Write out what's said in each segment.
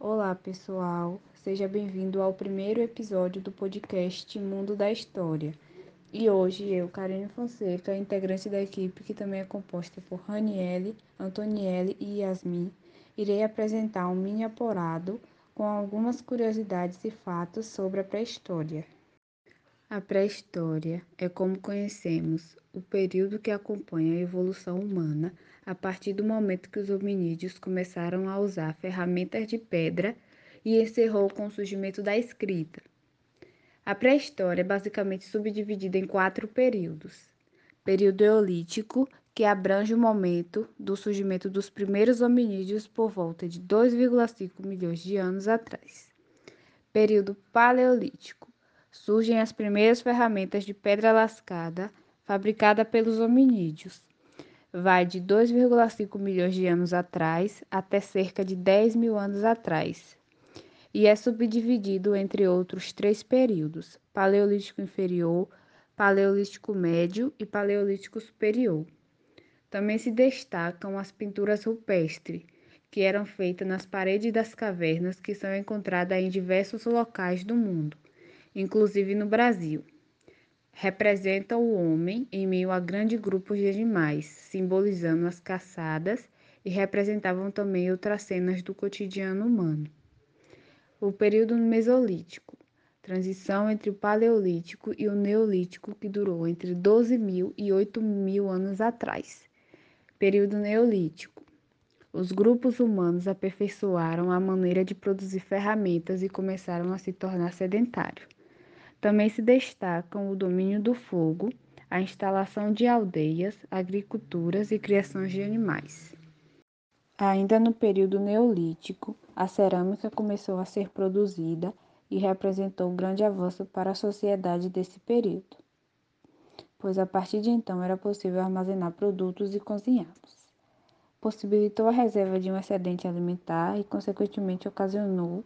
Olá, pessoal. Seja bem-vindo ao primeiro episódio do podcast Mundo da História. E hoje eu, Karine Fonseca, integrante da equipe que também é composta por Raniele, Antonielle e Yasmin, irei apresentar um mini apurado com algumas curiosidades e fatos sobre a pré-história. A pré-história é como conhecemos o período que acompanha a evolução humana a partir do momento que os hominídeos começaram a usar ferramentas de pedra e encerrou com o surgimento da escrita. A pré-história é basicamente subdividida em quatro períodos. Período Eolítico, que abrange o momento do surgimento dos primeiros hominídeos por volta de 2,5 milhões de anos atrás. Período Paleolítico. Surgem as primeiras ferramentas de pedra lascada fabricada pelos hominídeos. Vai de 2,5 milhões de anos atrás até cerca de 10 mil anos atrás. E é subdividido entre outros três períodos: Paleolítico Inferior, Paleolítico Médio e Paleolítico Superior. Também se destacam as pinturas rupestres, que eram feitas nas paredes das cavernas que são encontradas em diversos locais do mundo, inclusive no Brasil representa o homem em meio a grandes grupos de animais, simbolizando as caçadas e representavam também outras cenas do cotidiano humano. O período Mesolítico, transição entre o Paleolítico e o Neolítico que durou entre 12 mil e 8 mil anos atrás. Período Neolítico. Os grupos humanos aperfeiçoaram a maneira de produzir ferramentas e começaram a se tornar sedentários. Também se destacam o domínio do fogo, a instalação de aldeias, agriculturas e criações de animais. Ainda no período neolítico, a cerâmica começou a ser produzida e representou um grande avanço para a sociedade desse período, pois a partir de então era possível armazenar produtos e cozinhá-los. Possibilitou a reserva de um excedente alimentar e, consequentemente, ocasionou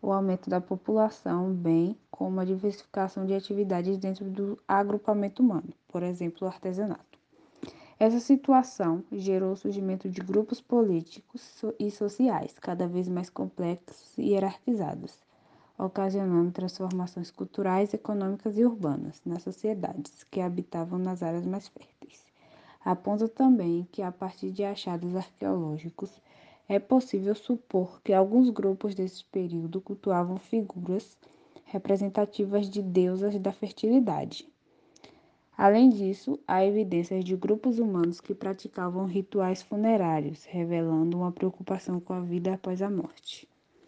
o aumento da população, bem como a diversificação de atividades dentro do agrupamento humano, por exemplo, o artesanato. Essa situação gerou o surgimento de grupos políticos e sociais cada vez mais complexos e hierarquizados, ocasionando transformações culturais, econômicas e urbanas nas sociedades que habitavam nas áreas mais férteis. Aponta também que, a partir de achados arqueológicos, é possível supor que alguns grupos desse período cultuavam figuras representativas de deusas da fertilidade. Além disso, há evidências de grupos humanos que praticavam rituais funerários, revelando uma preocupação com a vida após a morte.